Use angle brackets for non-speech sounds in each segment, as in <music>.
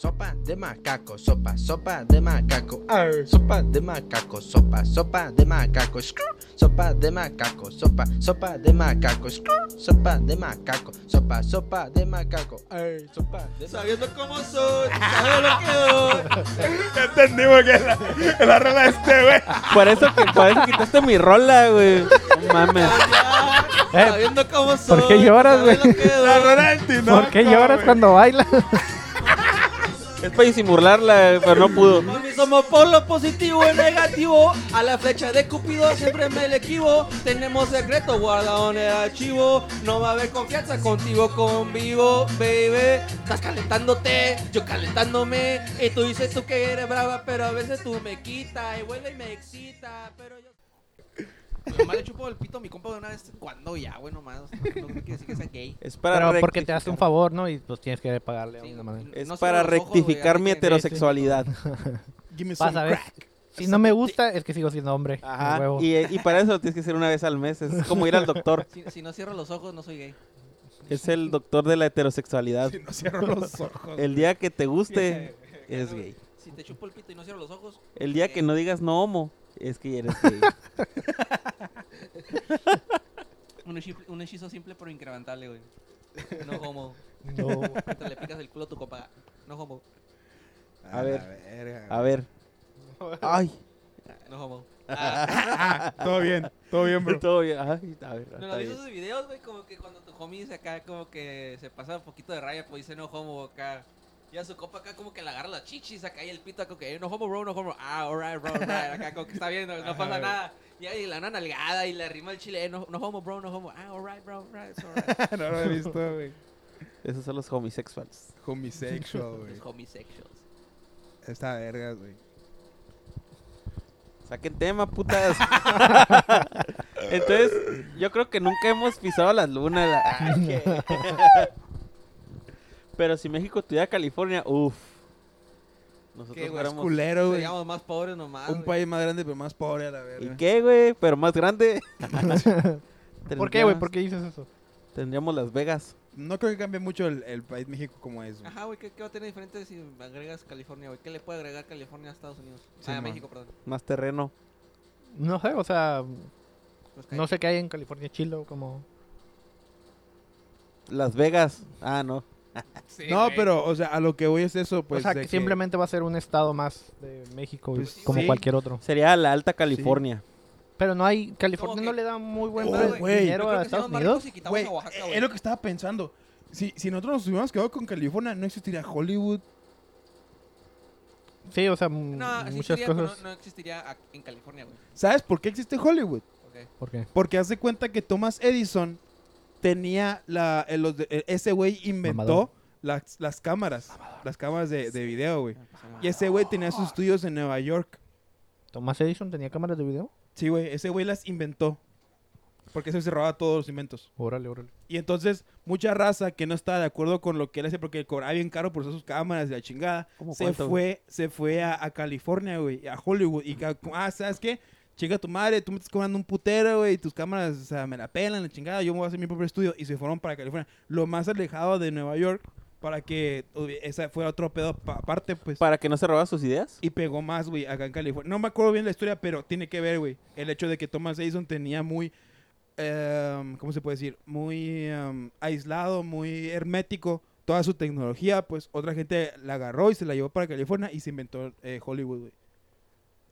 Sopa de macaco, sopa, sopa de macaco. Arr, sopa de macaco, sopa, sopa de macaco. Screw, sopa de macaco, sopa, sopa de macaco. Screw, sopa de macaco, sopa, sopa de macaco. Arr, sopa de Sabiendo cómo soy, sabiendo lo que doy. <laughs> Entendimos que es la, es la rola de este, güey. Por eso, que, por eso quitaste mi rola, güey. No mames. Sabiendo cómo soy. ¿por qué lloras, güey? La rola del Tinoco, ¿Por qué lloras cuando bailas? Es para disimularla, pero no pudo. Mami, somos polo positivo y negativo. A la flecha de Cupido siempre me le equivo. Tenemos secreto guardado en el archivo. No va a haber confianza contigo convivo, baby. Estás calentándote, yo calentándome. Y tú dices tú que eres brava, pero a veces tú me quitas. Y vuelve y me excita. Nomás le chupo el pito a mi compa de una vez. ¿Cuándo ya, güey? Nomás. No quiere decir que sea gay. Es para Pero porque te hace un rectificar- favor, ¿no? Y pues tienes que pagarle a Sí, una manera. Es no para ojos, rectificar mi heterosexualidad. <laughs> Give me some Vas a ver. crack. Si no me gusta, es que sigo siendo hombre. Ajá. huevo. Y, y para eso tienes que ser una vez al mes. Es como ir al doctor. <laughs> Si, si no cierro los ojos, no soy gay. Es el doctor de la heterosexualidad. Si no cierro los ojos. El día que te guste, <laughs> es gay. Si te chupo el pito y no cierro los ojos. El día que no digas no homo, es que eres gay. <laughs> Un, hechi- un hechizo simple pero incrementable, güey. No homo. No. Mientras le picas el culo a tu copa. No homo. A ver. verga. A ver. Ay. No homo. Ah, <laughs> todo bien, todo bien, bro. Todo bien. Ay, a ver. ¿No lo esos videos, güey? Como que cuando tu homie se acá, como que se pasa un poquito de raya, pues dice no homo acá. Y a su copa acá como que le agarra las chichis acá y el pito como que "Eh, no homo, bro, no homo. Ah, alright, bro, alright. Acá como que está bien, no, no pasa nada. Y ahí la una nalgada y le arrima el chile. "Eh, no, no homo, bro, no homo. Ah, alright, bro, alright, it's alright. <laughs> no lo he visto, güey. Esos son los <laughs> homosexuals. Homosexual, güey. Los homosexuals. Esta verga, güey. Saquen tema, putas. <laughs> Entonces, yo creo que nunca hemos pisado las lunas. la- qué- Pero si México tuviera California, uff. Nosotros ¿Qué, güey? fuéramos... Culero, güey. Seríamos más pobres nomás. Un güey. país más grande, pero más pobre a la ¿Y verga. qué, güey? Pero más grande. <laughs> ¿Por qué, güey? Tendríamos- ¿Por qué dices eso? Tendríamos Las Vegas. No creo que cambie mucho el, el país México como es, güey. Ajá, güey, ¿qué, ¿qué va a tener diferente si agregas California, güey? ¿Qué le puede agregar California a Estados Unidos? Sí, ah, a man. México, perdón. Más terreno. No sé, o sea, Pues, ¿qué? no sé qué hay en California chilo, como... Las Vegas. Ah, no. Sí, No, güey. pero, o sea, a lo que voy es eso, pues. o sea, que simplemente va a ser un estado más de México, Pues, como sí. cualquier otro. Sería la Alta California. Pero no hay... California ¿Cómo no le da muy buen Oh, dinero a Estados Unidos. Güey, a Oaxaca, güey. es lo que estaba pensando. Si, si nosotros nos hubiéramos quedado con California, no existiría Hollywood. Sí, o sea, No, muchas cosas. no, no existiría en California, güey. ¿Sabes por qué existe Hollywood? Ok. ¿Por qué? Porque hace cuenta que Thomas Edison tenía la. el- los de- el- ese güey inventó las, las cámaras. Las cámaras de, de video, güey. Y ese güey tenía sus estudios en Nueva York. ¿Thomas Edison tenía cámaras de video? Sí, güey. Ese güey las inventó. Porque se robaba todos los inventos. Órale, órale. Y entonces, mucha raza que no estaba de acuerdo con lo que él hacía, porque cobraba bien caro por usar sus cámaras y la chingada, ¿Cómo se cuánto, fue, se fue a, a California, güey, a Hollywood. Y, ah, ¿sabes qué? Chica tu madre, tú me estás cobrando un putero, güey, y tus cámaras, o sea, me la pelan, la chingada, yo me voy a hacer mi propio estudio. Y se fueron para California, lo más alejado de Nueva York, para que esa fuera otro pedo pa- aparte, pues. Para que no se roba sus ideas. Y pegó más, güey, acá en California. No me acuerdo bien la historia, pero tiene que ver, güey. El hecho de que Thomas Edison tenía muy, em, ¿cómo se puede decir? Muy em, aislado, muy hermético toda su tecnología. Pues otra gente la agarró y se la llevó para California y se inventó eh, Hollywood, güey.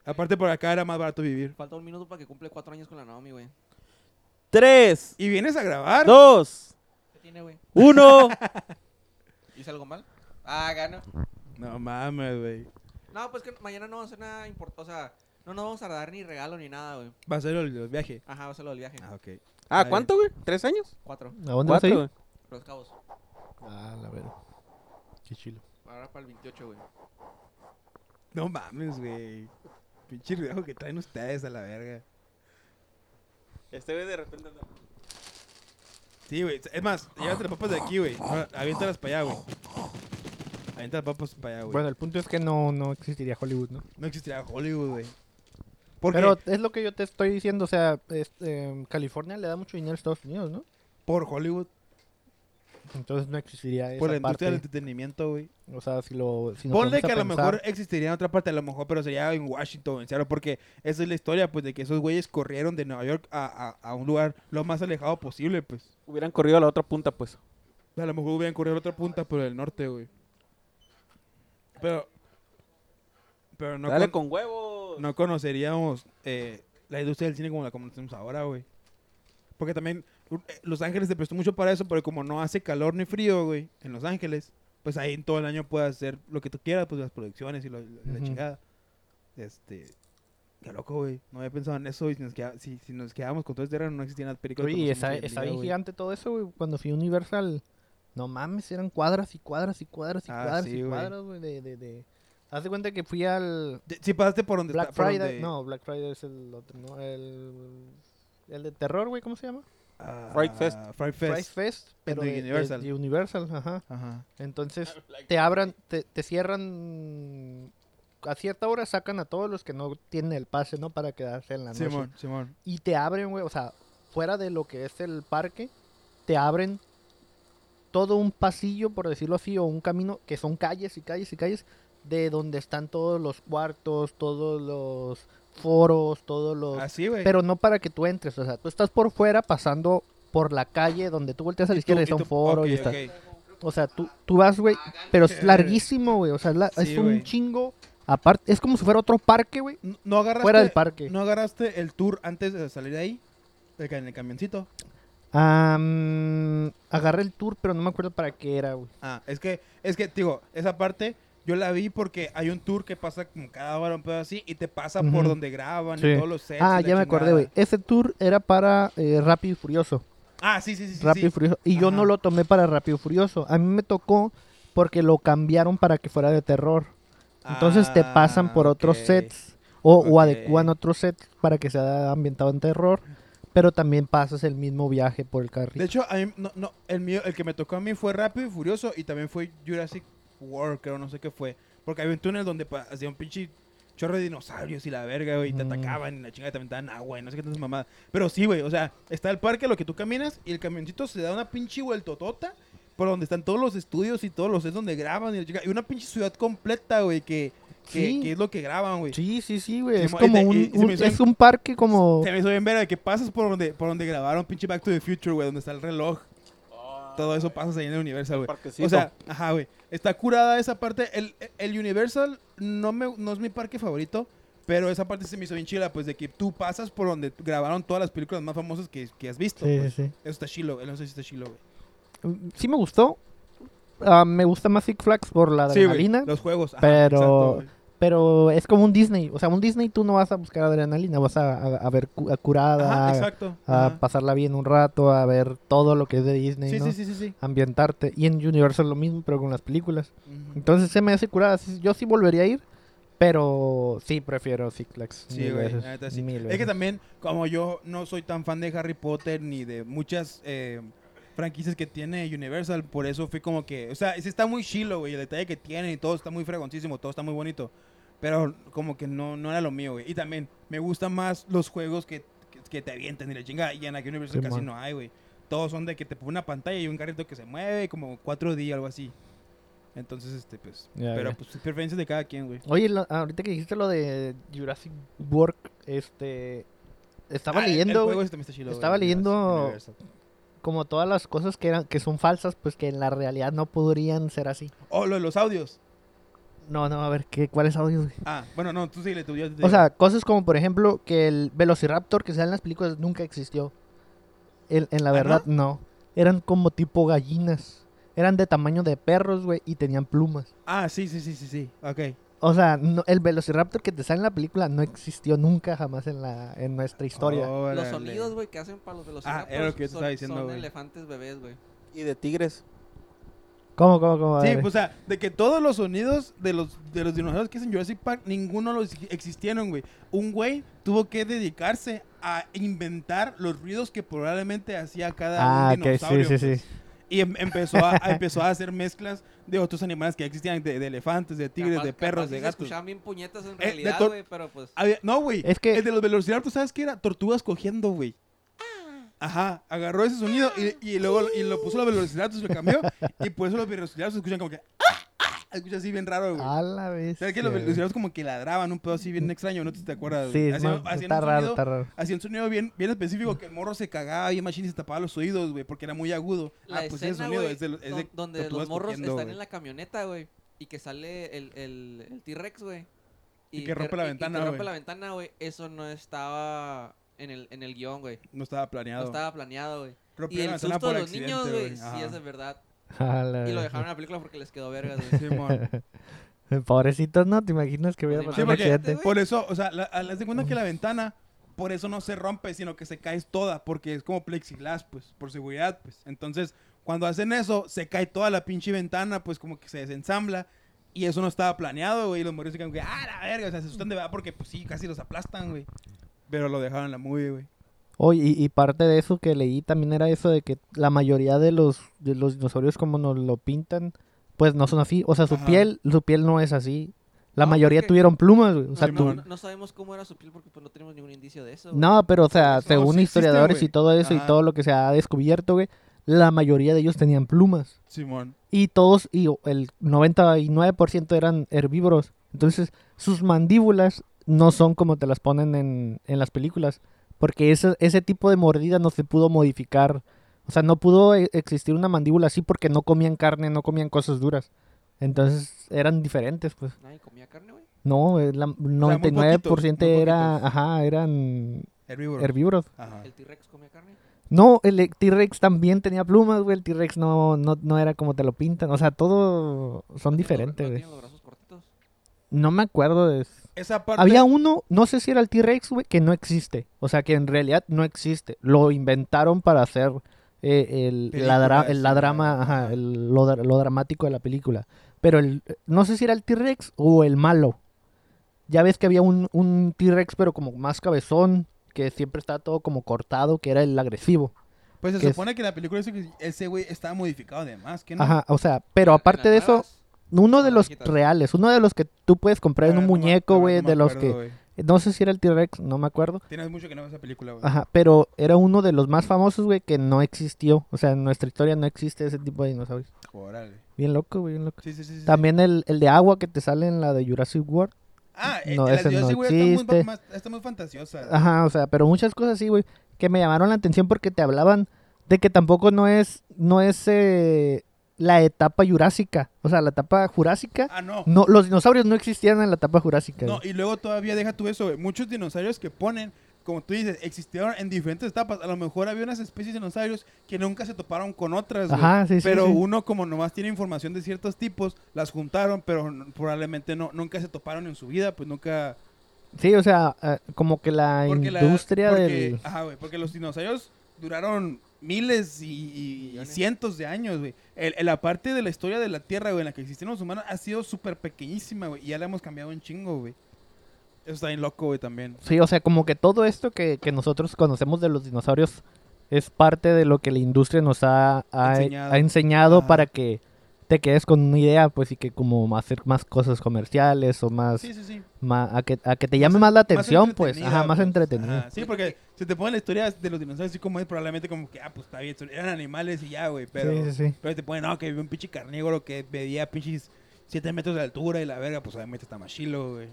Aparte por acá era más barato vivir. Falta un minuto para que cumple cuatro años con la Naomi, güey. Tres, ¿Y vienes a grabar? dos, ¿Qué tiene, güey? uno. <laughs> ¿Hice algo mal? Ah, gano. No mames, güey. No, pues que mañana no vamos a hacer nada importante. O sea, no nos vamos a dar ni regalo ni nada, güey. Va a ser el, el viaje. Ajá, va a ser lo del viaje. Ah, ok. Ah, ¿cuánto, güey? ¿Tres años? Cuatro. ¿A dónde vas a Cuatro, ir? güey. Los cabos. Ah, la verdad. Qué chilo. Ahora para el 28, güey. No mames, güey. Pinche viejo que traen ustedes a la verga. Este güey de repente anda- Sí, güey. Es más, llévate las papas de aquí, güey. Aviéntalas para allá, güey. Avienta las papas para allá, güey. Bueno, el punto es que no, no existiría Hollywood, ¿no? No existiría Hollywood, güey. Pero es lo que yo te estoy diciendo, o sea, es- em, California le da mucho dinero a Estados Unidos, ¿no? por Hollywood. Entonces no existiría esa Por la industria del entretenimiento, güey. O sea, si lo... Si Ponle que a lo pensar- mejor existiría en otra parte, a lo mejor, pero sería en Washington, en Seattle, porque esa es la historia, pues, de que esos güeyes corrieron de Nueva York a, a- a un lugar lo más alejado posible, pues. Hubieran corrido a la otra punta, pues. A lo mejor hubieran corrido a la otra punta, pero del norte, güey. Pero... Pero no, Dale con- con huevos. no conoceríamos eh, la industria del cine como la conocemos ahora, güey. Porque también Los Ángeles se prestó mucho para eso, pero como no hace calor ni frío, güey, en Los Ángeles, pues ahí en todo el año puedes hacer lo que tú quieras, pues las producciones y lo- la chingada. Este... Qué loco, güey. No había pensado en eso y si nos, queda- si, si nos quedábamos con todo este terreno no existían las películas. Oye, y está, está bien gigante todo eso, güey. Cuando fui a Universal, no mames, eran cuadras y cuadras y cuadras y Ah, cuadras sí, y cuadras, güey, de, de, de... Haz de cuenta que fui al De- Sí, pasaste por donde Black está. por Friday. donde- No, Black Friday es el otro, ¿no? El, el de terror, güey, ¿cómo se llama? Fright Fest. Fright Fright Fest. Fest, pero de- Universal. de Universal, ajá. Ajá. Entonces, te abran, te, te cierran a cierta hora sacan a todos los que no tienen el pase, ¿no? Para quedarse en la noche. Simón, Simón. Y te abren, güey, o sea, fuera de lo que es el parque, te abren todo un pasillo, por decirlo así, o un camino, que son calles y calles y calles, de donde están todos los cuartos, todos los foros, todos los... Así, güey. Pero no para que tú entres, o sea, tú estás por fuera pasando por la calle donde tú volteas a la izquierda y tú- está y un tú- foro y ok, está... ok. O sea, tú, tú vas, güey, pero es <laughs> larguísimo, güey, o sea, es la- Sí, es un chingo... Aparte, es como si fuera otro parque, güey, ¿No agarraste, fuera del parque. ¿No agarraste el tour antes de salir de ahí? En el camioncito. Am, agarré el tour, pero no me acuerdo para qué era, güey. Ah, es que, es que, digo, esa parte yo la vi porque hay un tour que pasa como cada hora un pedo así y te pasa por donde graban Sí. y todos los sets. Ah, ya me acordé, güey. Ese tour era para eh, Rápido y Furioso. Ah, sí, sí, sí. sí, Rápido y. Furioso. Y yo no lo tomé para Rápido y Furioso. A mí me tocó porque lo cambiaron para que fuera de terror. Entonces te pasan por Ah, otros sets o, o Ok. adecúan otros sets para que sea ambientado en terror. Pero también pasas el mismo viaje por el carril. De hecho, a mí, no, no, el mío, el que me tocó a mí fue Rápido y Furioso y también fue Jurassic World, creo, no sé qué fue. Porque había un túnel donde hacía un pinche chorro de dinosaurios y la verga, güey, y te Mm. atacaban y la chingada también te daban agua y no sé qué tantas mamadas. Pero sí, güey, o sea, está el parque, lo que tú caminas y el camioncito se da una pinche vueltotota por donde están todos los estudios y todos los sets donde graban y, la y una pinche ciudad completa, güey, que, que, Sí. que es lo que graban, güey. Sí, sí, sí, güey. Es como un, y- es bien- un parque como... Se me hizo bien ver que pasas por donde, por donde grabaron pinche Back to the Future, güey, donde está el reloj. Todo eso pasas ahí en el Universal, güey. O sea, ajá, güey. Está curada esa parte. El, el Universal no, me, no es mi parque favorito, pero esa parte se me hizo bien chila, pues de que tú pasas por donde grabaron todas las películas más famosas que, que has visto. Sí, pues. sí, sí. Eso está chilo, güey. No sé si está chilo, güey. Sí me gustó. Ah, me gusta más Six Flags por la Sí, adrenalina. Los juegos. ajá, pero- exacto. Pero es como un Disney. O sea, un Disney tú no vas a buscar adrenalina. Vas a, a- a ver cu- a curada, Ajá, a- pasarla bien un rato, a ver todo lo que es de Disney, Sí, ¿no? sí, sí, sí, sí. Ambientarte. Y en Universal lo mismo, pero con las películas. Entonces se me hace curada. Yo sí volvería a ir. Pero sí prefiero Six Flags. Sí, mil güey, sí. Es que también, como yo no soy tan fan de Harry Potter ni de muchas eh, franquicias que tiene Universal, por eso fui como que, o sea, sí está muy chilo, güey, el detalle que tiene y todo está muy fregoncísimo, todo está muy bonito, pero como que no, no era lo mío, güey. Y también me gustan más los juegos que, que, que te avientan y la chinga, y en aquí Universal Sí, casi man. no hay, güey. Todos son de que te pone una pantalla y un carrito que se mueve, como 4D, algo así. Entonces, este, pues, Ya, pero ya. pues preferencias de cada quien, güey. Oye, lo- ahorita que dijiste lo de Jurassic World, este... Estaba Ah, el- el leyendo... juego está estaba leyendo- como todas las cosas que eran que son falsas, pues que en la realidad no podrían ser así. Oh, lo de los audios. No, no, a ver, ¿qué, ¿cuáles audios? güey? Ah, bueno, no, tú síguele, tú yo te O sea, cosas como por ejemplo que el Velociraptor que sale en las películas nunca existió. El- en la ¿Ah, verdad, no? Eran como tipo gallinas. Eran de tamaño de perros, güey, y tenían plumas. Ah, sí, sí, sí, sí, sí. Ok. O sea, no- el Velociraptor que te sale en la película no existió nunca jamás en la en nuestra historia. Los sonidos, güey, que hacen para los velociraptors Ah, era lo que yo te son, estaba diciendo, son güey. elefantes bebés, güey. Y de tigres. ¿Cómo, cómo, cómo? Sí, pues, o sea, de que todos los sonidos de los, de los dinosaurios que es en Jurassic Park, ninguno los existieron, güey. Un güey tuvo que dedicarse a inventar los ruidos que probablemente hacía cada ah, un ok, sí, dinosaurio. sí, pues. sí. Y em- empezó a, a- <laughs> empezó a hacer mezclas de otros animales que existían, de, de elefantes, de tigres, Capaz- de perros, capaz de sí se gatos. escuchaban bien puñetas en de realidad, güey, pero pues... Había- no, güey. Es que- El de los velociraptors, ¿sabes qué era? Tortugas cogiendo, güey. Ajá, agarró ese sonido y, y luego y lo puso a la velocidad, se lo cambió. y por eso los velociraptors se escuchan como que. ¡Ah! ¡Ah! Escucha así bien raro, güey. A la vez. ¿Sabes que los velociraptors como que ladraban un pedo así bien extraño? ¿No te, te acuerdas? Sí, güey? Hacían- hacían está raro, sonido- está raro. Hacía un sonido bien, bien específico que el morro se cagaba y machine y se tapaba los oídos, güey, porque era muy agudo. La ah, pues ese escena, sonido güey, es de, es de don- donde los morros están güey. en la camioneta, güey, y que sale el, el, el T-Rex, güey. Y que rompe la y- y ventana, que rompe güey. la ventana, güey. Eso no estaba en el, en el guion, güey. No estaba planeado. No estaba planeado, güey. Y Rompieron el la susto de los niños, güey, sí es de verdad. La Y lo dejaron en la película porque les quedó vergas, güey. Simón. <laughs> Pobrecitos, ¿no? ¿Te imaginas que hubiera pasado un Sí, porque accidente? por eso, o sea, la, a- haz de cuenta que la ventana, por eso no se rompe, sino que se cae toda, porque es como plexiglas, pues, por seguridad, pues. Entonces, cuando hacen eso, se cae toda la pinche ventana, pues como que se desensambla. Y eso no estaba planeado, güey. Y los morros se quedan ah, la verga, o sea, se asustan de verdad porque, pues sí, casi los aplastan, güey. Pero lo dejaron en la movie, güey. Oye, y, y parte de eso que leí también era eso de que la mayoría de los, de los dinosaurios como nos lo pintan, pues no son así. O sea, su Ajá. piel, su piel no es así. La No, mayoría porque- tuvieron plumas, güey. O No, sea, no, tú- no- no sabemos cómo era su piel porque pues no tenemos ningún indicio de eso. güey. No, pero o sea, según sí existe, historiadores y todo eso y todo lo que se ha descubierto, güey, la mayoría de ellos tenían plumas. Simón. Y todos, y el 99% eran herbívoros. Entonces, sus mandíbulas no son como te las ponen en, en las películas. Porque ese, ese tipo de mordida no se pudo modificar. O sea, no pudo e- existir una mandíbula así porque no comían carne, no comían cosas duras. Entonces, eran diferentes, pues. Nadie comía carne, güey. No, el la- muy 99% poquitos, muy era, poquitos. ajá, eran Herbívoro. herbívoros. Ajá. ¿El T-Rex comía carne? No, el T-Rex también tenía plumas, güey. El T-Rex no, no, no era como te lo pintan. O sea, todo son ¿No tiene los bra- diferentes, ¿No güey. tiene los brazos cortitos? No me acuerdo de... Esa parte. Había uno, no sé si era el T-Rex, güey, que no existe. O sea, que en realidad no existe. Lo inventaron para hacer eh, el, la, dra- el- la drama, ajá. ajá, el- lo, lo dramático de la película. Pero el, no sé si era el T-Rex o el malo. Ya ves que había un, un T-Rex, pero como más cabezón, que siempre estaba todo como cortado, que era el agresivo. Pues se que es- supone que la película dice que ese güey estaba modificado de más, ¿que no? Ajá, o sea, pero ¿En- en aparte de eso? Uno de las los reales, uno de los que tú puedes comprar en Ah, un no muñeco, no güey, no de los que... No sé si era el T-Rex, no me acuerdo. Tienes mucho que no ves esa película, güey. Ajá, pero era uno de los más famosos, güey, que no existió. O sea, en nuestra historia no existe ese tipo de dinosaurios. Órale. Bien loco, güey, bien loco. Sí, sí, sí. sí. También el, el de agua que te sale en la de Jurassic World. Ah, No, eh, la ese de no Jurassic World está muy, más- está muy fantasiosa. Ajá, o sea, pero muchas cosas así, güey, que me llamaron la atención porque te hablaban de que tampoco no es, no es eh, la etapa jurásica. O sea, la etapa jurásica. Ah, no. No, los dinosaurios no existían en la etapa jurásica. No, güey. y luego todavía deja tú eso, güey. Muchos dinosaurios que ponen, como tú dices, existieron en diferentes etapas. A lo mejor había unas especies de dinosaurios que nunca se toparon con otras, güey. Ajá, sí, sí, Pero sí. uno, como nomás tiene información de ciertos tipos, las juntaron, pero probablemente no, nunca se toparon en su vida, pues nunca... Sí, o sea, eh, como que la Porque la- industria porque- del... Ajá, güey, porque los dinosaurios duraron miles y, y- y Millones. cientos de años, güey. El- el- la parte de la historia de la Tierra, güey, en la que existieron los humanos ha sido súper pequeñísima, güey. Y ya la hemos cambiado un chingo, güey. Eso está bien loco, güey, también. Sí, o sea, como que todo esto que, que nosotros conocemos de los dinosaurios es parte de lo que la industria nos ha, ha- Enseñado. ha enseñado para que te quedes con una idea, pues, y que como hacer más cosas comerciales o más, Sí, sí, sí. ma- a, que, a que te llame más la atención, pues, entretenida, ajá, más pues. entretenido. Ajá, Sí, porque si te ponen la historia de los dinosaurios así como es, probablemente como que, ah, pues está bien, eran animales y ya, güey. Pero, Sí, sí, sí. pero te ponen, no, que había un pinche carnívoro que medía pinches 7 metros de altura y la verga, pues obviamente está más chilo, güey.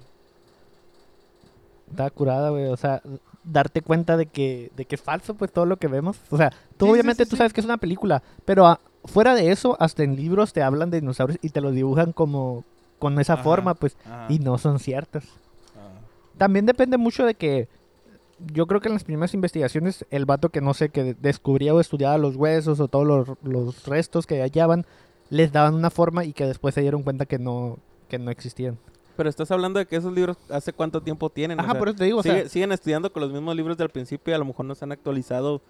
Está curada, güey, o sea, darte cuenta de que, de que es falso, pues, todo lo que vemos. O sea, tú Sí, obviamente sí, tú sabes que es una película, pero ah, fuera de eso, hasta en libros te hablan de dinosaurios y te los dibujan como con esa Ajá. forma, pues, Ajá. y no son ciertas. Ajá. También depende mucho de que yo creo que en las primeras investigaciones el vato que no sé, que de- descubría o estudiaba los huesos o todos los, los restos que hallaban, les daban una forma y que después se dieron cuenta que no, que no existían. Pero estás hablando de que esos libros hace cuánto tiempo tienen. o Ajá, sea, por eso te digo, o sea, siguen estudiando con los mismos libros del principio y a lo mejor no se han actualizado.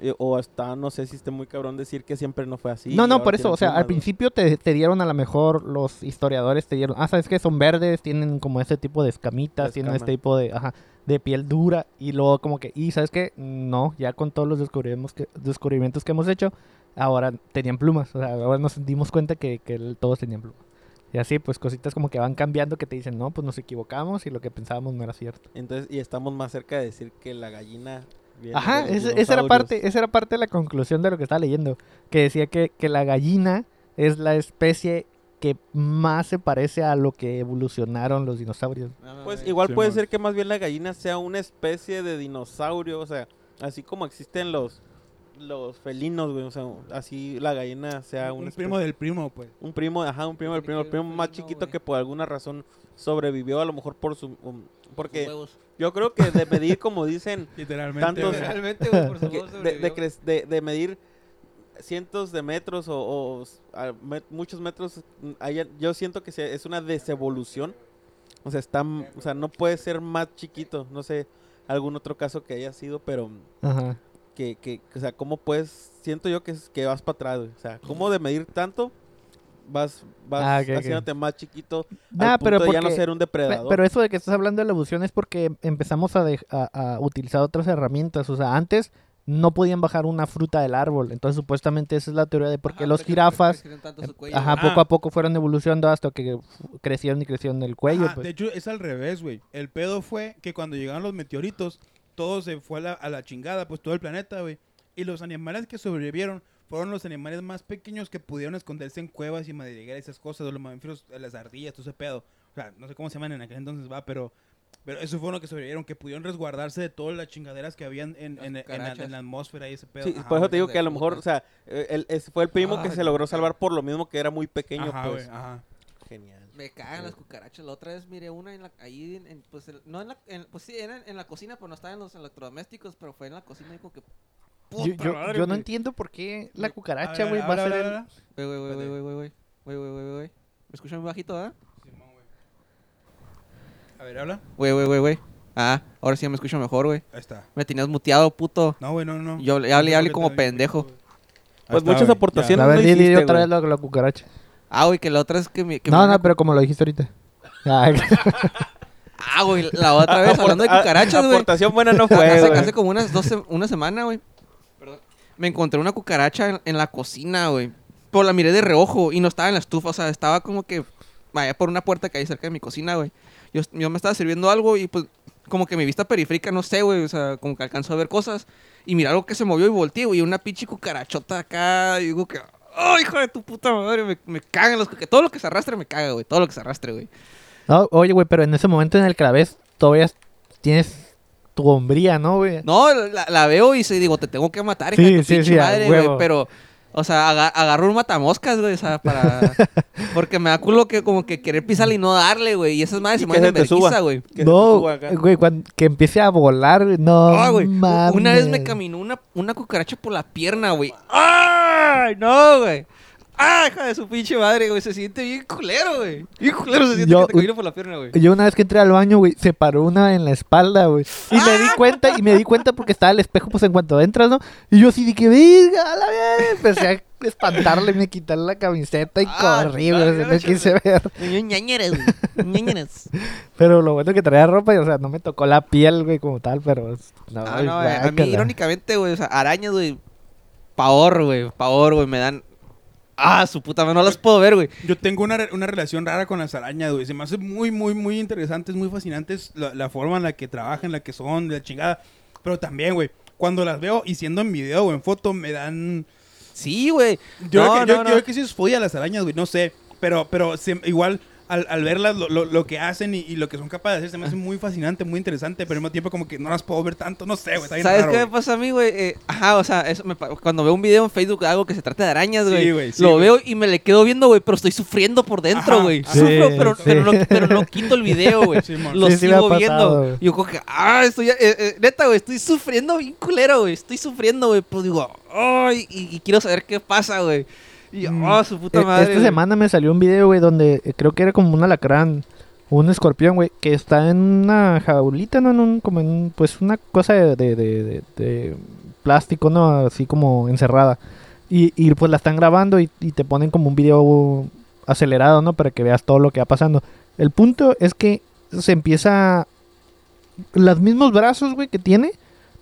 Eh, o hasta, no sé si esté muy cabrón decir que siempre no fue así. no, no, por eso, o sea, al principio te, te dieron a lo mejor los historiadores, te dieron, ah, sabes que son verdes, tienen como ese tipo de escamitas, tienen este tipo de, ajá, de piel dura, y luego como que, y sabes que, no, ya con todos los descubrimientos que, descubrimientos que hemos hecho, ahora tenían plumas, o sea, ahora nos dimos cuenta que, que todos tenían plumas. Y así, pues cositas como que van cambiando que te dicen, no, pues nos equivocamos y lo que pensábamos no era cierto. Entonces, y estamos más cerca de decir que la gallina Ajá, esa era parte, esa era parte de la conclusión de lo que estaba leyendo. Que decía que, que la gallina es la especie que más se parece a lo que evolucionaron los dinosaurios. Pues igual Sí, puede ser que más bien la gallina sea una especie de dinosaurio, o sea, así como existen los los felinos, güey, o sea, así la gallina sea un una primo del primo, pues. un primo, ajá, un primo del primo, el primo más chiquito que por alguna razón sobrevivió a lo mejor por su um, porque yo creo que de medir como dicen <laughs> Literalmente. Tantos- güey, por favor, de, de, sobrevivió. cre- de- de medir cientos de metros o, o s- a met- muchos metros, mm, haya- yo siento que se- es una desevolución. O sea, está, o sea, no puede ser más chiquito. No sé, algún otro caso que haya sido, pero Ajá. que, que o sea, ¿cómo puedes? Siento yo que, es- que vas para atrás, güey. O sea, ¿cómo de medir tanto? Vas, vas Ah, haciéndote más chiquito Nah, al punto pero de ya no ser un depredador. Pero eso de que estás hablando de la evolución es porque empezamos a, a utilizar otras herramientas. O sea, antes no podían bajar una fruta del árbol. Entonces, supuestamente, esa es la teoría de por qué Ajá, los jirafas, em, cuello, ajá, güey. poco Ah. a poco fueron evolucionando hasta que crecieron y crecieron el cuello. Ajá, pues. De hecho, es al revés, güey. El pedo fue que cuando llegaron los meteoritos, todo se fue a la, a la chingada, pues todo el planeta, güey. Y los animales que sobrevivieron fueron los animales más pequeños que pudieron esconderse en cuevas y madrigueras y esas cosas, de los mamíferos, las ardillas, todo ese pedo. O sea, no sé cómo se llaman en aquel entonces, va, pero... Pero eso fueron los que sobrevivieron, que pudieron resguardarse de todas las chingaderas que habían en, en- en la, cucarachas. en la atmósfera y ese pedo. Sí, Ajá, por eso te digo que a lo puta. mejor, o sea, eh, el- ese fue el primo que se logró salvar por lo mismo que era muy pequeño, Ajá, pues. ajá. Genial. Me cagan las cucarachas. La otra vez miré una en la, ahí, en, en- pues, el- no en la, en- pues sí, era en, en la cocina, pero no estaba en los electrodomésticos, pero fue en la cocina y como que... Yo, puta yo- madre, yo no entiendo por qué la cucaracha, güey, va a ser el-. Güey, güey, güey, güey, güey, güey, güey, güey, güey, güey, güey. ¿Me escuchan muy bajito, ah? A ver, habla. Güey, güey, güey, güey. Ah, ahora sí ya me escucho mejor, güey. Ahí está. Me tenías muteado, puto. No, güey, no, no. Yo hablé- hablé- hablé como pendejo. Pues está, muchas aportaciones. A no ver, otra vez la, la cucaracha. Ah, güey, que la otra es que me... que No, me- no, pero como lo dijiste ahorita. Ay, <laughs> Ah, güey, la otra vez, hablando de cucarachas, güey. Aportación buena no fue, hace- hace como unas dos una semana, güey. Me encontré una cucaracha en, la cocina, güey. Pues la miré de reojo y no estaba en la estufa, o sea, estaba como que vaya por una puerta que hay cerca de mi cocina, güey. Yo, me estaba sirviendo algo y pues como que mi vista periférica, no sé, güey, o sea, como que alcanzó a ver cosas y mira algo que se movió y volteé, güey, una pinche cucarachota acá, y digo que, ¡ay, hijo de tu puta madre! Me, me cagan los que todo lo que se arrastre me caga, güey, todo lo que se arrastre, güey. No, oye, güey, pero en ese momento en el que la ves, todavía tienes tu hombría, ¿no, güey? No, la, la veo y se digo, te tengo que matar, hija Sí, de tu sí, pinche sí, madre, güey. Pero, o sea, aga- agarro un matamoscas, güey, o sea, para... <laughs> Porque me da culo que como que querer pisarle y no darle, güey. Y esas madres se suba. vergüenza, güey. No, güey, cuando, que empiece a volar, güey, no Ah, güey. Una vez me caminó una, una cucaracha por la pierna, güey. ¡Ay! No, güey. ¡Ay, hija de su pinche madre, güey! Se siente bien culero, güey. Bien culero se siente Yo- que te camine por la pierna, güey. Yo una vez que entré al baño, güey, se paró una en la espalda, güey. Y me Ah. di cuenta, y me di cuenta porque estaba el espejo, pues en cuanto entras, ¿no? Y yo así que, verga, la vez. Empecé a espantarle, me quité la camiseta y Ah, corrí, no, güey. no, No no, quise ver. Ñañeras, güey. Ñañeras. Pero lo bueno que traía ropa, y, o sea, no me tocó la piel, güey, como tal, pero. No, Ah, no, a- a mí irónicamente, güey, o sea, arañas, güey, pavor, güey, pavor, güey, me dan... Ah, su puta madre, no las puedo ver, güey. Yo tengo una, re- una relación rara con las arañas, güey. Se me hace muy, muy, muy interesantes, muy fascinantes la, la forma en la que trabajan, la que son, de la chingada. Pero también, güey, cuando las veo y siendo en video o en foto, me dan... Sí, güey. Yo No, creo que, yo, no, yo no. creo que sí es a las arañas, güey, no sé. Pero, pero se- igual, al, al verlas, lo, lo- lo que hacen y, y lo que son capaces de hacer, se me hace muy fascinante, muy interesante. Pero al mismo tiempo como que no las puedo ver tanto, no sé, güey. ¿Sabes raro, qué me pasa a mí, güey? Eh, ajá, o sea, eso me cuando veo un video en Facebook de algo que se trata de arañas, Sí, güey, sí, lo güey. veo y me le quedo viendo, güey, pero estoy sufriendo por dentro, Ajá, güey. Sufro, Sí, pero, sí. pero, no, pero no quito el video, güey. <laughs> Lo sigo pasado, viendo. güey. Yo como que, ah, estoy, eh, eh, neta, güey, estoy sufriendo bien culero, güey. Estoy sufriendo, güey. Pero digo, ay, y, y quiero saber qué pasa, güey. Y, Mm. oh, su puta Eh, madre. Esta güey. semana me salió un video, güey, donde eh, creo que era como un alacrán, un escorpión, güey, que está en una jaulita, ¿no? En un, como en, un- pues, una cosa de, de, de- de- de plástico, ¿no? Así como encerrada. Y, y pues la están grabando y, y te ponen como un video acelerado, ¿no? Para que veas todo lo que va pasando. El punto es que se empieza... Los mismos brazos, güey, que tiene,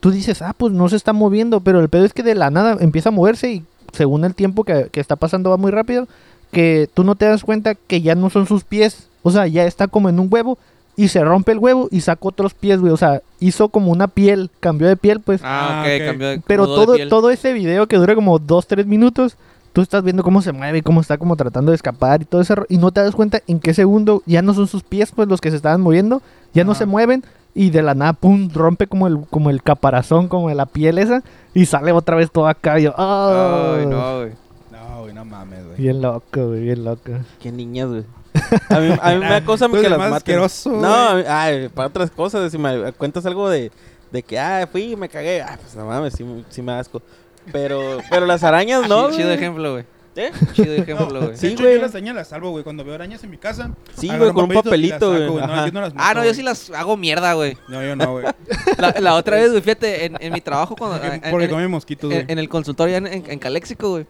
tú dices, ah, pues no se está moviendo, pero el pedo es que de la nada empieza a moverse y según el tiempo que, que está pasando va muy rápido, que tú no te das cuenta que ya no son sus pies, o sea, ya está como en un huevo, y se rompe el huevo y saca otros pies, güey. O sea, hizo como una piel, cambió de piel, pues. Ah, Ah, ok, ok. cambió de Pero de todo, piel. todo ese video que dura como dos, tres minutos, tú estás viendo cómo se mueve y cómo está como tratando de escapar y todo eso. Y no te das cuenta en qué segundo ya no son sus pies, pues, los que se estaban moviendo. Ya no se mueven. Y de la nada, pum, rompe como el, como el caparazón, como de la piel esa. Y sale otra vez todo acá. Y yo, ¡ah! Ay, no, güey. No, güey, no mames, güey. Bien loco, güey, bien loco. Qué niñas, güey. A mí, a mí me acosa Tú que eres las más maten. asqueroso, No, mí- ay, para otras cosas, si me cuentas algo de, de que, ah, fui y me cagué, ah, pues no mames, sí, me- sí me da asco. Pero, pero las arañas <laughs> no, Chido ejemplo, güey. ¿Eh? Chido ejemplo, güey. Sí, Sí, güey. Yo las arañas las salvo, güey. Cuando veo arañas en mi casa. Sí, güey, con un papelito, güey. No, no Ah, no, yo sí las hago mierda, güey. No, yo no, güey. <laughs> La, la otra vez, güey, fíjate, en, en mi trabajo, cuando, Porque, en, porque en- come mosquitos, güey. en- en el consultorio en, en, en Caléxico, güey,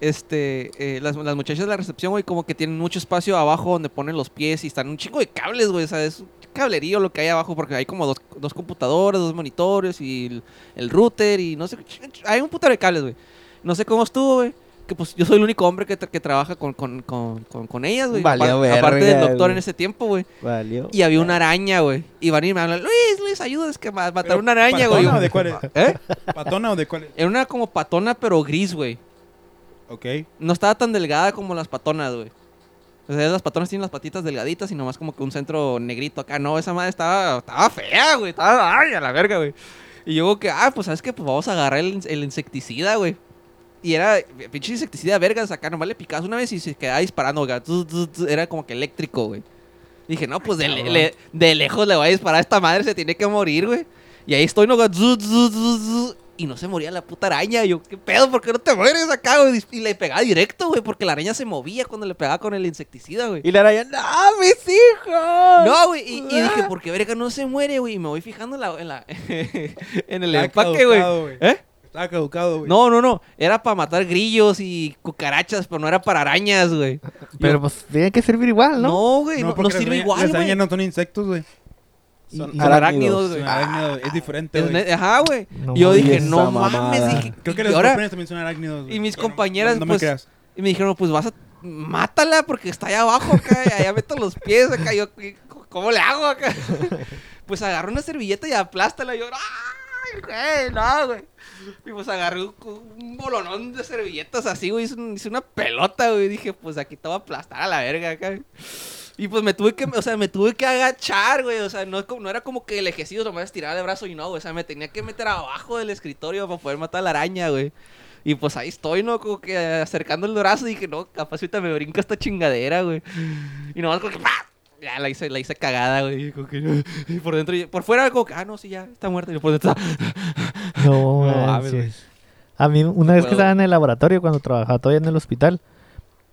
este, eh, las, las muchachas de la recepción, güey, como que tienen mucho espacio abajo donde ponen los pies y están un chingo de cables, güey, o sea, es un cablerío lo que hay abajo porque hay como dos, dos computadoras, dos monitores y el, el router y no sé, hay un putero de cables, güey. No sé cómo estuvo, güey. Que pues yo soy el único hombre que, tra- que trabaja con, con, con, con, con ellas, güey. Aparte del doctor en ese tiempo, güey. Valió. Y había una araña, güey. Y van y me hablan, Luis, Luis, ayuda, es que ma- mataron Pero, una araña, güey. ¿Patona o de cuál es? ¿Eh? ¿Patona o de cuál es? Era una como patona, pero gris, güey. Ok. No estaba tan delgada como las patonas, güey. O sea, las patonas tienen las patitas delgaditas y nomás como que un centro negrito acá. No, esa madre estaba, estaba fea, güey. Estaba, ay, a la verga, güey. Y yo, que, ah, pues, ¿sabes qué? Pues vamos a agarrar el, el insecticida, güey. Y era, pinche insecticida vergas acá. Nomás le picabas una vez y se quedaba disparando, güey. Era como que eléctrico, güey. Dije, no, pues de, le- Cabrón. le- de lejos le voy a disparar a esta madre. Se tiene que morir, güey. Y ahí estoy, no, güey, y no se moría la puta araña. Y yo, ¿qué pedo? ¿Por qué no te mueres acá, güey? Y le pegaba directo, güey, porque la araña se movía cuando le pegaba con el insecticida, güey. Y la araña, ¡no, mis hijos! No, güey, y, y dije, ¿por qué verga no se muere, güey? Y me voy fijando en, la, en, la- <laughs> en el empaque, güey. ¿Eh? Estaba caducado, güey. No, no, no. Era para matar grillos y cucarachas, pero no era para arañas, güey. Pero Yo- pues tiene que servir igual, ¿no? No, güey, no, no las sirve igual, Las güey. arañas no son insectos, güey. Son arácnidos, Son güey. arácnidos, Es diferente, güey. Ajá, güey. No yo dije, no mamada. mames, dije. Creo que los ahora- también son arácnidos, güey. y mis Pero compañeras, no, me pues, creas. Y me dijeron, pues vas a. Mátala porque está allá abajo acá. y allá meto los pies acá. Yo, ¿qué- ¿cómo le hago acá? <laughs> pues agarré una servilleta y aplástala. Y yo, ¡ay, güey! No, güey. <laughs> Y pues agarré un, bolonón de servilletas así, güey. Hice, un- hice una pelota, güey. Dije, pues aquí te voy a aplastar a la verga acá. Y pues me tuve que, o sea, me tuve que agachar, güey. O sea, no, no era como que el ejercicio nomás estirar el brazo y no, güey. O sea, me tenía que meter abajo del escritorio para poder matar a la araña, güey. Y pues ahí estoy, ¿no? Como que acercando el brazo y dije, no, capaz ahorita me brinca esta chingadera, güey. Y nomás como que, ¡pah! Ya la hice, la hice cagada, güey. Y <laughs> y por dentro, por fuera como que, ah, no, sí, ya, está muerta. Y por dentro, <laughs> No, <laughs> No mames. A mí, una vez que estaba en el laboratorio, cuando trabajaba todavía en el hospital,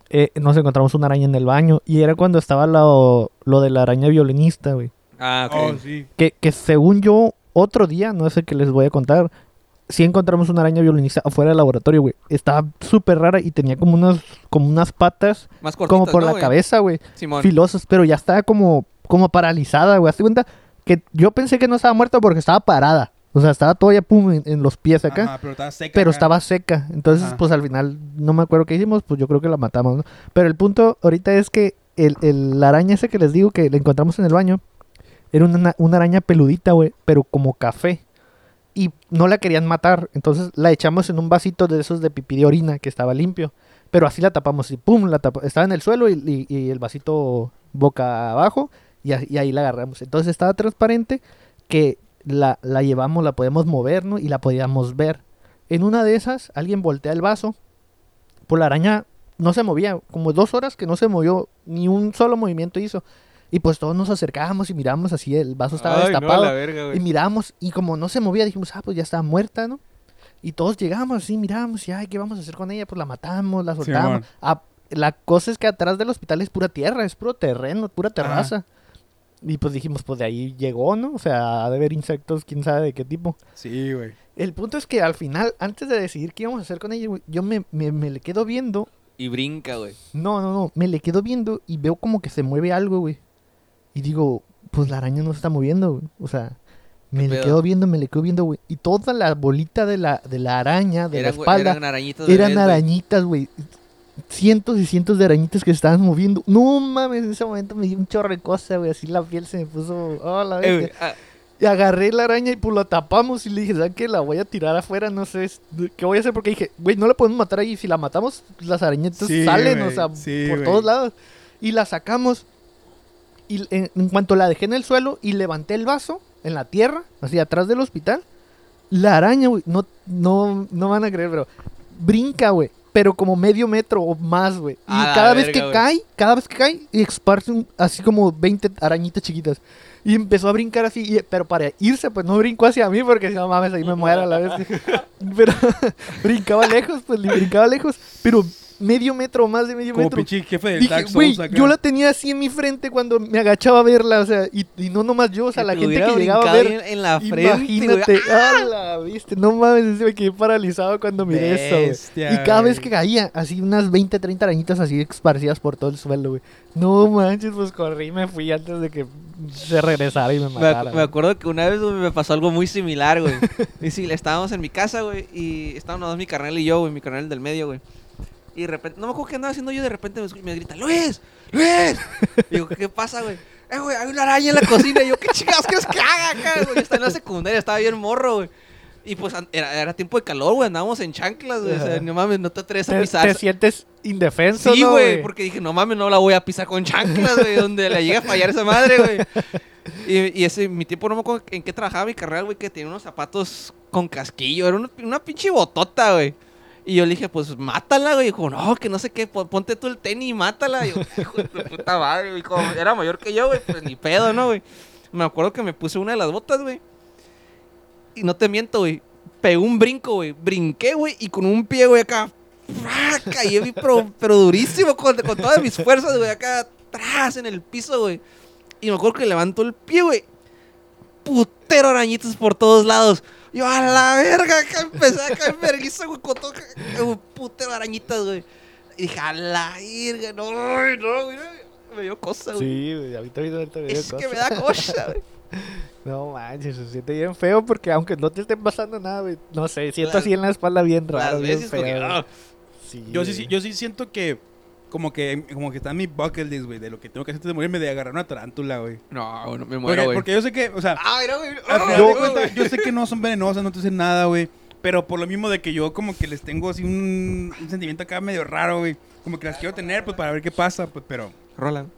eh, nos encontramos una araña en el baño. Y era cuando estaba lo, lo de la araña violinista, güey. ah, Oh, ok. sí. Que, que según yo, otro día, no sé qué les voy a contar, sí encontramos una araña violinista afuera del laboratorio, güey. Estaba súper rara y tenía como unas, como unas patas, Más cortitas, como por ¿no, la cabeza, güey. Filosas, pero ya estaba como, como paralizada, güey. Hazte cuenta que yo pensé que no estaba muerta porque estaba parada. O sea, estaba todavía pum en, en los pies acá. Ajá, pero estaba seca. pero acá. estaba seca. Entonces, Ajá. pues al final, no me acuerdo qué hicimos, pues yo creo que la matamos, ¿no? Pero el punto ahorita es que el, el- la araña ese que les digo que le encontramos en el baño, era una, una araña peludita, güey, pero como café. Y no la querían matar, entonces la echamos en un vasito de esos de pipí de orina que estaba limpio. Pero así la tapamos y pum, la tapa- estaba en el suelo y, y- y el vasito boca abajo y ahí la agarramos. Entonces estaba transparente que la, la llevamos, la podemos mover, ¿no? Y la podíamos ver. En una de esas, alguien voltea el vaso. Pues la araña no se movía. Como dos horas que no se movió. Ni un solo movimiento hizo. Y pues todos nos acercábamos y miramos así. El vaso estaba Ay, destapado. verga, y miramos. Y como no se movía, dijimos, ah, pues ya está muerta, ¿no? Y todos llegamos así, miramos. Y, ay, ¿qué vamos a hacer con ella? Pues la matamos, la soltamos. Ah, la cosa es que atrás del hospital es pura tierra. Es puro terreno, pura terraza. Y pues dijimos, pues de ahí llegó, ¿no? O sea, ha de haber insectos, quién sabe de qué tipo. Sí, güey. El punto es que al final, antes de decidir qué íbamos a hacer con ella, güey, yo me, me, me le quedo viendo. Y brinca, güey. No, no, no. Me le quedo viendo y veo como que se mueve algo, güey. Y digo, pues la araña no se está moviendo, güey. O sea, me le pedo? quedo viendo, me le quedo viendo, güey. Y toda la bolita de la, de la araña, de Eran, la espalda, eran arañitas eran arañitas, güey. Cientos y cientos de arañitas que se estaban moviendo. No mames, en ese momento me dio un chorro de cosa, güey. Así la piel se me puso. Oh, la Eh, bestia. ah, Y agarré la araña y pues la tapamos y le dije, ¿sabes qué? La voy a tirar afuera, no sé qué voy a hacer porque dije, güey, no la podemos matar ahí. Si la matamos, las arañitas Sí, salen, o sea, sí, por todos lados. Y la sacamos. Y en, en cuanto la dejé en el suelo y levanté el vaso en la tierra, así atrás del hospital, la araña, güey, no, no, no van a creer, pero brinca, güey. Pero como medio metro o más, güey. Y cada vez verga, que cae, cada vez que cae, y esparce un- así como 20 arañitas chiquitas. Y empezó a brincar así, y- pero para irse, pues no brincó hacia mí, porque si no mames, ahí me muero a la vez. <laughs> Pero <laughs> brincaba lejos, pues brincaba lejos, pero medio metro o más de medio Como metro. pinche jefe del Dije, güey, yo la tenía así en mi frente cuando me agachaba a verla, o sea, y, y no nomás yo, o sea, que la te gente que llegaba a ver. en, la frente, güey. Imagínate, <laughs> ¡ah, viste! No mames, me quedé paralizado cuando miré eso, güey. Bestia, Y cada vez que caía, así unas 20, 30 arañitas así esparcidas por todo el suelo, güey. No manches, pues corrí y me fui antes de que se regresara y me matara. me acuerdo que una vez me pasó algo muy similar, güey. <laughs> y sí, estábamos en mi casa, güey, y estábamos mi carnal y yo, güey, mi carnal del medio, güey. Y de repente, no me acuerdo qué andaba haciendo yo, de repente me, me grita, Luis, Luis. Y digo, ¿qué pasa, güey? Eh, güey, hay una araña en la cocina. Y yo, ¿qué chingados quieres que haga acá, güey? Yo estaba en la secundaria, estaba bien morro, güey. Y pues era, era tiempo de calor, güey, andábamos en chanclas, güey. O sea, no mames, no te atreves a te, pisar. te sientes indefenso, Sí, ¿no, güey, porque dije, no mames, no la voy a pisar con chanclas, güey, donde le llegue a fallar esa madre, güey. Y, y ese, mi tiempo no me acuerdo en qué trabajaba mi carrera, güey, que tenía unos zapatos con casquillo, era una, una pinche botota, güey. Y yo le dije, pues mátala, güey. Y dijo, no, que no sé qué, pon- ponte tú el tenis y mátala. Y yo, <laughs> hijo puta madre, güey. Como era mayor que yo, güey, pues ni pedo, ¿no, güey? Me acuerdo que me puse una de las botas, güey. Y no te miento, güey. Pegué un brinco, güey. Brinqué, güey, y con un pie, güey, acá. ¡fra! Caí, pero, pero durísimo, con, con todas mis fuerzas, güey, acá atrás en el piso, güey. Y me acuerdo que levanto el pie, güey. Putero arañitas por todos lados. Yo, a la verga, acá empecé a caer vergüenza, güey, con todo, eh, putero arañitas, güey. Y dije, a la verga, no, güey. Me dio cosa, güey. Sí, güey, a mí también me dio es que cosa. me da cosa, güey. <laughs> No manches, se siente bien feo porque aunque no te esté pasando nada, güey, no sé, siento Las- así en la espalda bien raro, Las veces que, feo. ah, Sí, Yo sí- yo sí siento que como que como que está en mi bucket list, güey, de lo que tengo que hacer antes de morirme de agarrar una tarántula, güey. No, no, me muero, güey. porque yo sé que, o sea, Ah, mira, güey. al ah, final yo- sé que no son venenosas, no te hacen nada, güey. Pero por lo mismo de que yo como que les tengo así un, un sentimiento acá medio raro, güey. Como que las quiero tener, pues para ver qué pasa, pues, pero... Roland.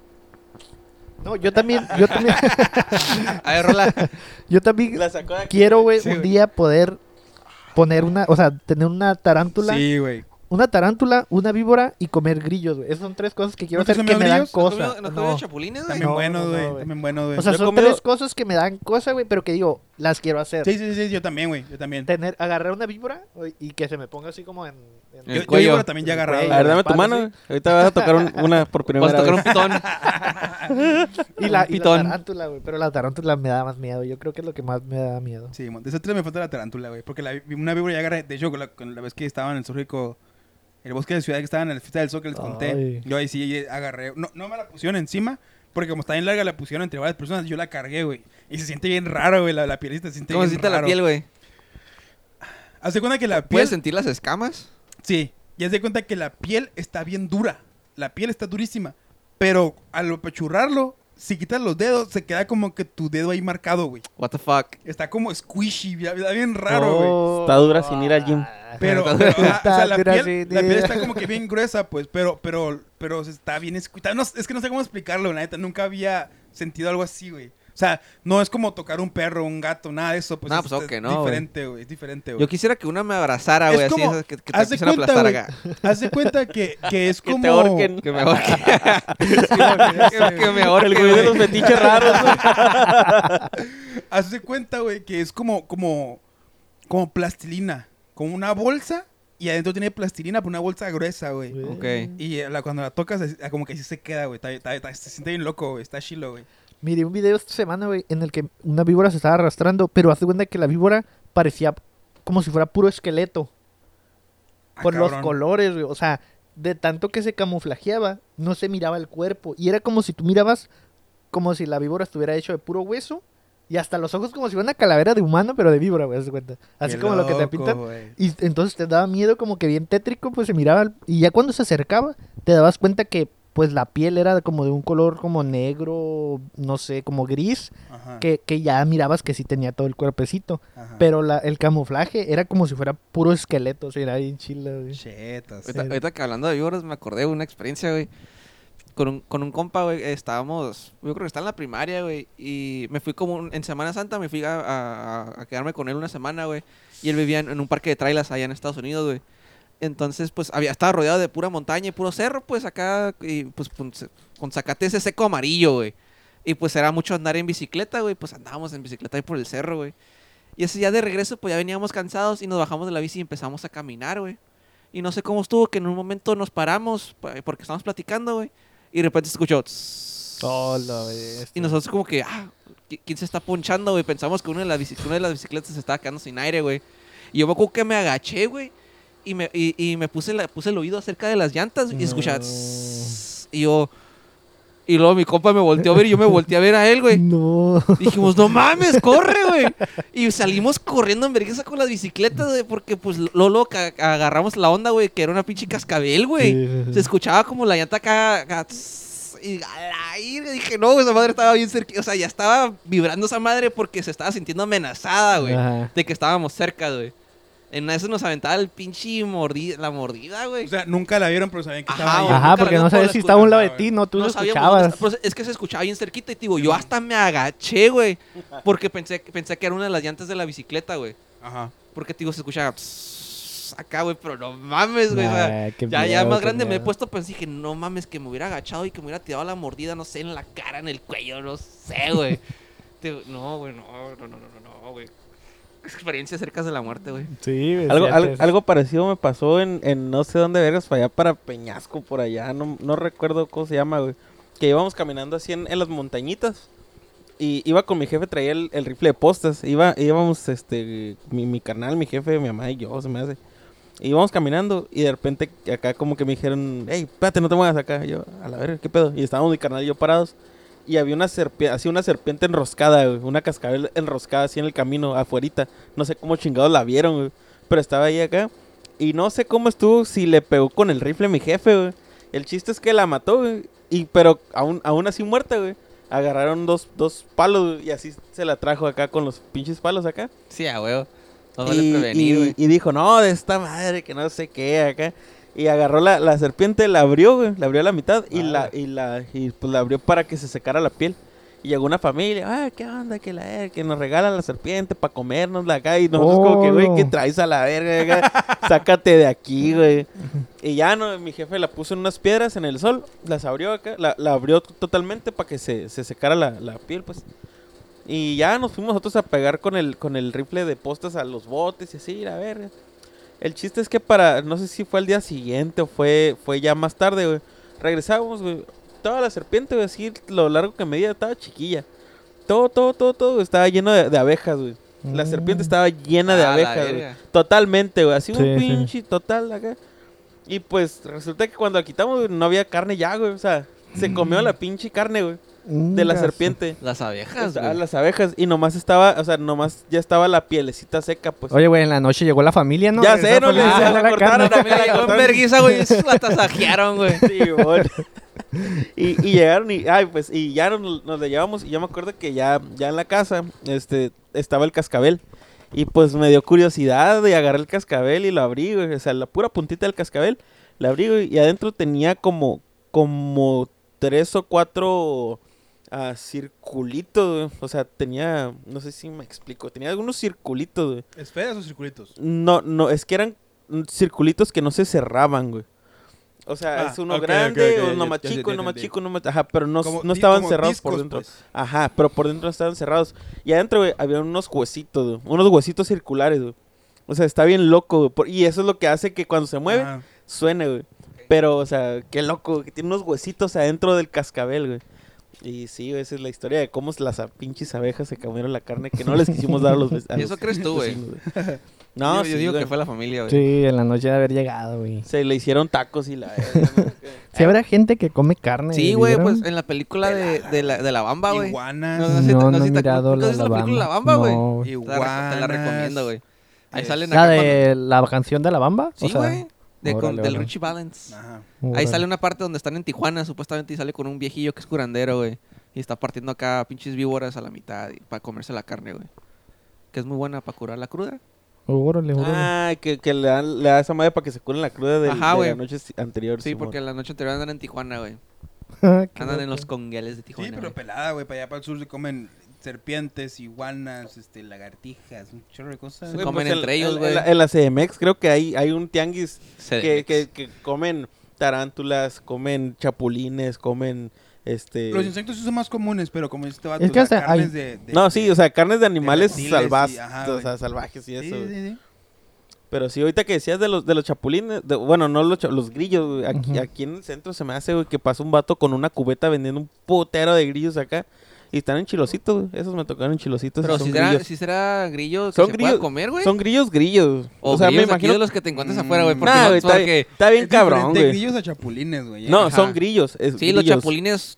No, yo también, yo también, <laughs> A ver, Roland. yo también La sacó de aquí. quiero, güey, Sí, un día poder poner una, o sea, tener una tarántula, Sí, güey. Una tarántula, una víbora y comer grillos, güey. Esas son tres cosas que quiero ¿No te hacer que me dan grillos? ¿No cosa. comido- ¿No has comido chapulines, güey? También No, buenos, no, güey. güey. También buenos, güey. O sea, Yo he son comido- tres cosas que me dan cosa, güey, pero que digo, las quiero hacer. Sí, sí, sí, yo también, güey. Yo también. Tener, agarrar una víbora güey, y que se me ponga así como en... en- El Yo, yo cuello. víbora también ya El agarrado. A ver, dame tu Espalda, mano. sí. güey. Ahorita vas a tocar un- una <laughs> por Vas primera a tocar un vez. pitón. <laughs> Y la, y la pitón. tarántula, güey. Pero la tarántula me da más miedo. Yo creo que es lo que más me da miedo. Sí, mon, de esas tres me falta la tarántula, güey. Porque la, una víbora ya agarré. De hecho, con la, con la vez que estaba en el zoológico, el bosque de ciudad que estaban en la fiesta del zoo que les conté, Ay. yo ahí sí agarré. No, no me la pusieron encima, porque como está bien larga, la pusieron entre varias personas. Yo la cargué, güey. Y se siente bien raro, güey. La, la pielita se siente ¿Cómo se bien siente la piel, güey? Haz de cuenta que la piel. ¿Puedes sentir las escamas? Sí. Y haz de cuenta que la piel está bien dura. La piel está durísima. Pero al apachurrarlo, si quitas los dedos, se queda como que tu dedo ahí marcado, güey. What the fuck? Está como squishy, está bien raro, güey. Oh, Está dura sin ir al gym. <laughs> Pero, pero, ah, o sea, la piel, sí, la piel sí. está como que bien <laughs> gruesa, pues, pero, pero, pero está bien escuchada. No, es que no sé cómo explicarlo, la neta. Nunca había sentido algo así, güey. O sea, no es como tocar un perro, un gato, nada de eso. Pues No, es, pues, ok, es no, diferente, güey. Es diferente, güey. Yo quisiera que una me abrazara, Es güey, así, como- que, que te haz de empiezan a cuenta, aplastar acá. Haz de cuenta que, <laughs> que es Que como... te ahorquen. Que me ahorque. que, que me ahorque, El güey de los fetiches raros. Haz de cuenta, güey, que es como, como, como plastilina. Como una bolsa y adentro tiene plastilina, pero una bolsa gruesa, güey. Ok. Y eh, la- cuando la tocas, ah, como que así se queda, güey. Está- está- está- Se siente bien loco, güey. Está chilo, güey. Miré un video esta semana, güey, en el que una víbora se estaba arrastrando, pero hace cuenta que la víbora parecía como si fuera puro esqueleto. Ah, por los colores, güey. O sea, de tanto que se camuflajeaba, no se miraba el cuerpo. Y era como si tú mirabas como si la víbora estuviera hecho de puro hueso Y hasta los ojos como si fuera una calavera de humano, pero de víbora, güey, cuenta. Así Qué como lo que te pintan. Y entonces te daba miedo como que bien tétrico, pues se miraba. Y ya cuando se acercaba, te dabas cuenta que pues la piel era como de un color como negro, no sé, como gris, que, que ya mirabas que sí tenía todo el cuerpecito. ajá. Pero la, el camuflaje era como si fuera puro esqueleto, o sea, era bien chila, güey. Chetas. Ahorita, ahorita que hablando de víboras me acordé de una experiencia, güey. Con un, con un compa, güey, estábamos, yo creo que está en la primaria, güey, y me fui como un- en Semana Santa, me fui a, quedarme con él una semana, güey, y él vivía en, un parque de trailers allá en Estados Unidos, güey. Entonces, pues, había, estaba rodeado de pura montaña y puro cerro, pues, acá, y pues, con, con zacate seco amarillo, güey. Y pues era mucho andar en bicicleta, güey, pues andábamos en bicicleta ahí por el cerro, güey. Y ese día de regreso, pues ya veníamos cansados y nos bajamos de la bici y empezamos a caminar, güey. Y no sé cómo estuvo que en un momento nos paramos pa- porque estábamos platicando, güey. Y de repente se escuchó. Oh, y nosotros como que, ah, ¿qui- ¿quién se está ponchando, güey? Pensamos que una de, las una de las bicicletas se estaba quedando sin aire, güey. Y yo me acuerdo que me agaché, güey. Y me, y, y me puse, la, puse el oído cerca de las llantas y escuchaba. No. Y yo... Y luego mi compa me volteó a ver y yo me volteé a ver a él, güey. No. Dijimos, no mames, corre, güey. Y salimos corriendo en vergüenza con las bicicletas, güey, porque pues Lolo agarramos la onda, güey, que era una pinche cascabel, güey. Sí, sí, sí. Se escuchaba como la llanta acá, y a la irga, dije, no, esa madre estaba bien cerca, o sea, ya estaba vibrando esa madre porque se estaba sintiendo amenazada, güey, de que estábamos cerca, güey. En eso nos aventaba el pinche mordi la mordida, güey. O sea, nunca la vieron, pero sabían que Ajá, estaba ahí. Ajá, porque no la si estaba a un lado de ti, no, tú lo dónde escuchabas. pues, es que se escuchaba bien cerquita y te digo, yo hasta me agaché, güey, porque pensé, pensé que era una de las llantas de la bicicleta, güey. Ajá. Porque, te digo, se escuchaba acá, güey, pero no mames, güey. Nah, ya, ya más qué grande me he puesto, pues dije, no mames, que me hubiera agachado y que me hubiera tirado la mordida, no sé, en la cara, en el cuello, no sé, güey. <laughs> No, güey, no, no, no, no, Experiencias cerca de la muerte, güey. Sí, güey, Algo, al- algo parecido me pasó en, en no sé dónde vergas, para allá para Peñasco, por allá, no, no recuerdo cómo se llama, güey. Que íbamos caminando así en, en las montañitas. Y iba con mi jefe, traía el, el rifle de postas. Iba, íbamos, este, mi, mi carnal, mi jefe, mi mamá y yo, se me hace. Y íbamos caminando y de repente acá como que me dijeron, hey, espérate, no te muevas acá. Y yo, a la verga, ¿qué pedo? Y estábamos mi carnal y yo parados. Y había una serpiente, así una serpiente enroscada, güey, una cascabel enroscada así en el camino, afuerita. No sé cómo chingados la vieron, güey. Pero estaba ahí acá. Y no sé cómo estuvo, si le pegó con el rifle mi jefe, güey. El chiste es que la mató, güey. Y, pero aún, aún así muerta, güey. Agarraron dos, dos palos güey, y así se la trajo acá con los pinches palos acá. Sí, a huevo. No vale y, prevenir, y- güey. y dijo, no, de esta madre, que no sé qué, acá. Y agarró la, la serpiente, la abrió, güey, la abrió a la mitad y la, y la, y pues la abrió para que se secara la piel. Y llegó una familia, ah, ¿qué onda? Que la que nos regalan la serpiente para comérnosla acá. Y nosotros como que, güey, ¿qué Oh. traes a la verga? acá? Sácate de aquí, güey. <laughs> Y ya no, mi jefe la puso en unas piedras en el sol, las abrió acá, la, la abrió totalmente para que se, se secara la, la piel, pues. Y ya nos fuimos nosotros a pegar con el, con el rifle de postas a los botes y así, a ver. El chiste es que para, no sé si fue al día siguiente o fue, fue ya más tarde, güey. Regresamos, güey. Toda la serpiente, güey, así lo largo que medía, estaba chiquilla. Todo, todo, todo, todo estaba lleno de, de abejas, güey. La serpiente Mm. estaba llena de Ah, abejas, güey. Totalmente, güey. Así Sí, un sí. pinche total acá. Y pues resulta que cuando la quitamos, güey, no había carne ya, güey. O sea, se comió la pinche carne, güey. De la serpiente. Las abejas, güey. las abejas. Y nomás estaba, o sea, nomás ya estaba la pielecita seca, pues. Oye, güey, en la noche llegó la familia, ¿no? Ya sé, no le- la la cortaron <laughs> Me la llegó en verguiza, güey. <laughs> y La tasajearon, güey. Sí, bueno. y, y llegaron y, ay, pues, y ya nos, nos la llevamos. Y yo me acuerdo que ya, ya en la casa, este, estaba el cascabel. Y pues me dio curiosidad de agarrar el cascabel y lo abrí, güey. O sea, la pura puntita del cascabel, la abrí, güey, Y adentro tenía como, como tres o cuatro ah, circulitos, güey. O sea, tenía, no sé si me explico, tenía algunos circulitos, güey. ¿Esferas o circulitos? No, no, es que eran circulitos que no se cerraban, güey. O sea, Ah, es uno grande, ok, uno ya- más ya chico, ya uno más chico, uno más... Ajá, pero no, Como no estaban cerrados por dentro. pues. Ajá, pero por dentro estaban cerrados. Y adentro, güey, había unos huesitos, güey. Unos huesitos circulares, güey. O sea, está bien loco, güey. por- Y eso es lo que hace que cuando se mueve, suene, güey. Pero, o sea, qué loco, que tiene unos huesitos adentro del cascabel, güey. Y sí, esa es la historia de cómo las pinches abejas se comieron la carne que no les quisimos dar a los, ve- a ¿Y los eso crees tú, güey? vecinos. No, yo, sí, yo digo güey. que fue la familia, güey. Sí, en la noche de haber llegado, güey. Se le hicieron tacos y la... ¿no? ¿Sí habrá gente que come carne? Sí, güey, pues en la película de, de, la, de la Bamba, güey. Iguanas. No, no sé- No, no si he mirado ¿nunca la, la película La Bamba. Güey? No. Te la, la recomiendo, güey. Ahí Es- salen ¿La acá cuando- de la canción de la Bamba? Sí, güey. De con- del. Richie Valens. Ajá. Ahí sale una parte donde están en Tijuana, supuestamente, y sale con un viejillo que es curandero, güey. Y está partiendo acá pinches víboras a la mitad y- para comerse la carne, güey. Que es muy buena para curar la cruda. Órale, órale. Ah, que, que le, dan, le da esa madre para que se curen la cruda del- Ajá, de la noche anterior. Sí, Simón. porque la noche anterior andan en Tijuana, güey. <laughs> Qué Andan en los congueles de Tijuana. Sí, pero pelada, güey. Para allá para el sur se comen serpientes, iguanas, este, lagartijas, un chorro de cosas. Se Güey, comen pues, entre en- ellos, güey. En, la- en la CDMX creo que hay, hay un tianguis que, que, que comen tarántulas, comen chapulines, comen este... Los insectos son más comunes, pero como este vato, Es que o sea, hasta hay- carnes de, de- No, sí, o sea, carnes de animales salvajes, y- ajá, o güey. sea, salvajes y eso. güey. sí, sí. Pero sí, ahorita que decías de los, de los chapulines, de- bueno, no los, los grillos, güey, aquí, aquí en el centro se me hace, güey, que pasa un vato con una cubeta vendiendo un putero de grillos acá. Y están en chilositos. Esos me tocaron en chilositos. Pero son si será, grillos. si será grillo que Son se grillos- pueda comer, güey. Son grillos, grillos. O, O, sea, me grillos aquí imagino... de los que te encuentras Mm, afuera, güey. Porque, Nah, no- está, porque- está bien Es cabrón, güey. grillos a chapulines, güey. No, Ajá. son grillos. es Sí, los grillos. chapulines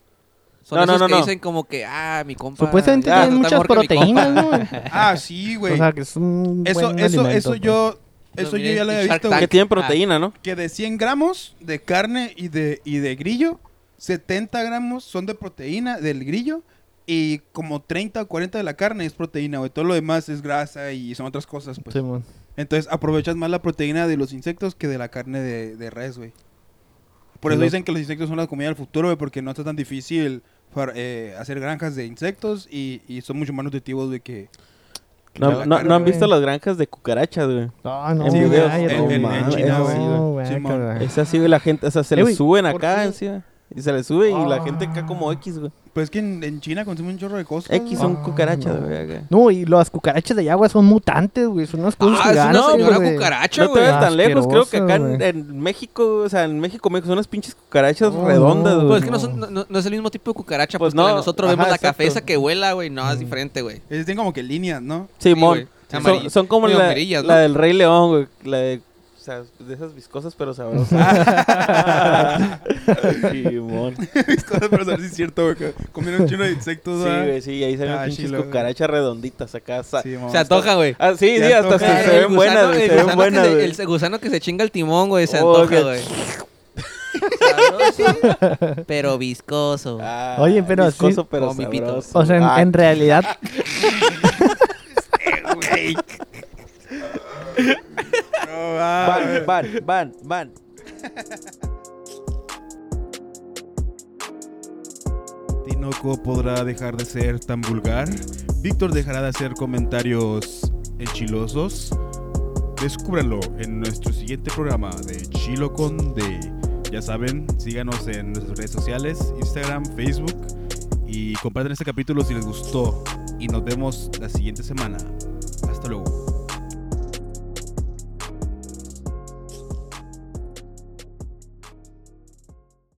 son No, no, esos no, que no. dicen como que, ah, mi compa. Supuestamente ya, tienen muchas que proteínas, ¿no? <laughs> Ah, sí, güey. O sea, que es un eso, buen eso, alimento, eso pues. yo, eso yo ya lo había visto. Que tienen proteína, ¿no? Que de 100 gramos de carne y de, y de grillo, 70 gramos son de proteína del grillo y como 30 o 40 de la carne es proteína, güey. Todo lo demás es grasa y son otras cosas, pues. Simón. Entonces aprovechas más la proteína de los insectos que de la carne de, de res, güey. Por eso dicen que los insectos son la comida del futuro, güey, porque no está tan difícil far- eh, hacer granjas de insectos y, y son mucho más nutritivos de que... que No, no, carne, no han güey. visto las granjas de cucarachas, güey. Ah, no, En güey, videos, cállate, en- en- no en China, no, güey. güey, cállate. Es así, güey, la gente, o sea, se Eh, le güey, suben ¿por acá, qué? Güey, y se le sube y la Ah. gente acá como X, güey. Pues es que en, en China consumen un chorro de cosas. X son Ah, cucarachas, no. güey. acá. No, y las cucarachas de agua son mutantes, güey. Son unas cosas Ah, es una gigantes, señora güey. cucaracha, No te güey. vayas tan lejos, creo que acá en, México, o sea, en México, México son unas pinches cucarachas Oh, redondas, no. güey. Pues es que no, son- no- no- no es el mismo tipo de cucaracha. Pues Pues, no, nosotros ajá, vemos la exacto. café esa que vuela, güey. No, es Mm. diferente, güey. Ellos tienen como que líneas, ¿no? Simón, güey. son, como la, ¿no? la del Rey León, güey. La de, sea, de esas viscosas pero sabrosas. <laughs> Simón. <laughs> Mis cosas, pero saber si es cierto, güey. Comieron un chino de insectos, Sí, güey, sí, y ahí salen Ah, pinches cucarachas redonditas acá. sa- Sí, Se antoja, güey. Ah, sí, Se sí, hasta se, El se ven gusano- buenas, güey, se ven buenas, se- güey. El gusano que se chinga el timón, güey. Se Oh, antoja, güey. Sabroso, <laughs> pero viscoso. Ah, Oye, pero viscoso, pero mi pito. sabroso. O sea, en, Ah, en realidad, No. Van, van, van, van. Tinoco podrá dejar de ser tan vulgar. Víctor dejará de hacer comentarios enchilosos. Descúbranlo en nuestro siguiente programa de Chilo con D. Ya saben, síganos en nuestras redes sociales, Instagram, Facebook y compartan este capítulo si les gustó. Y nos vemos la siguiente semana. Hasta luego.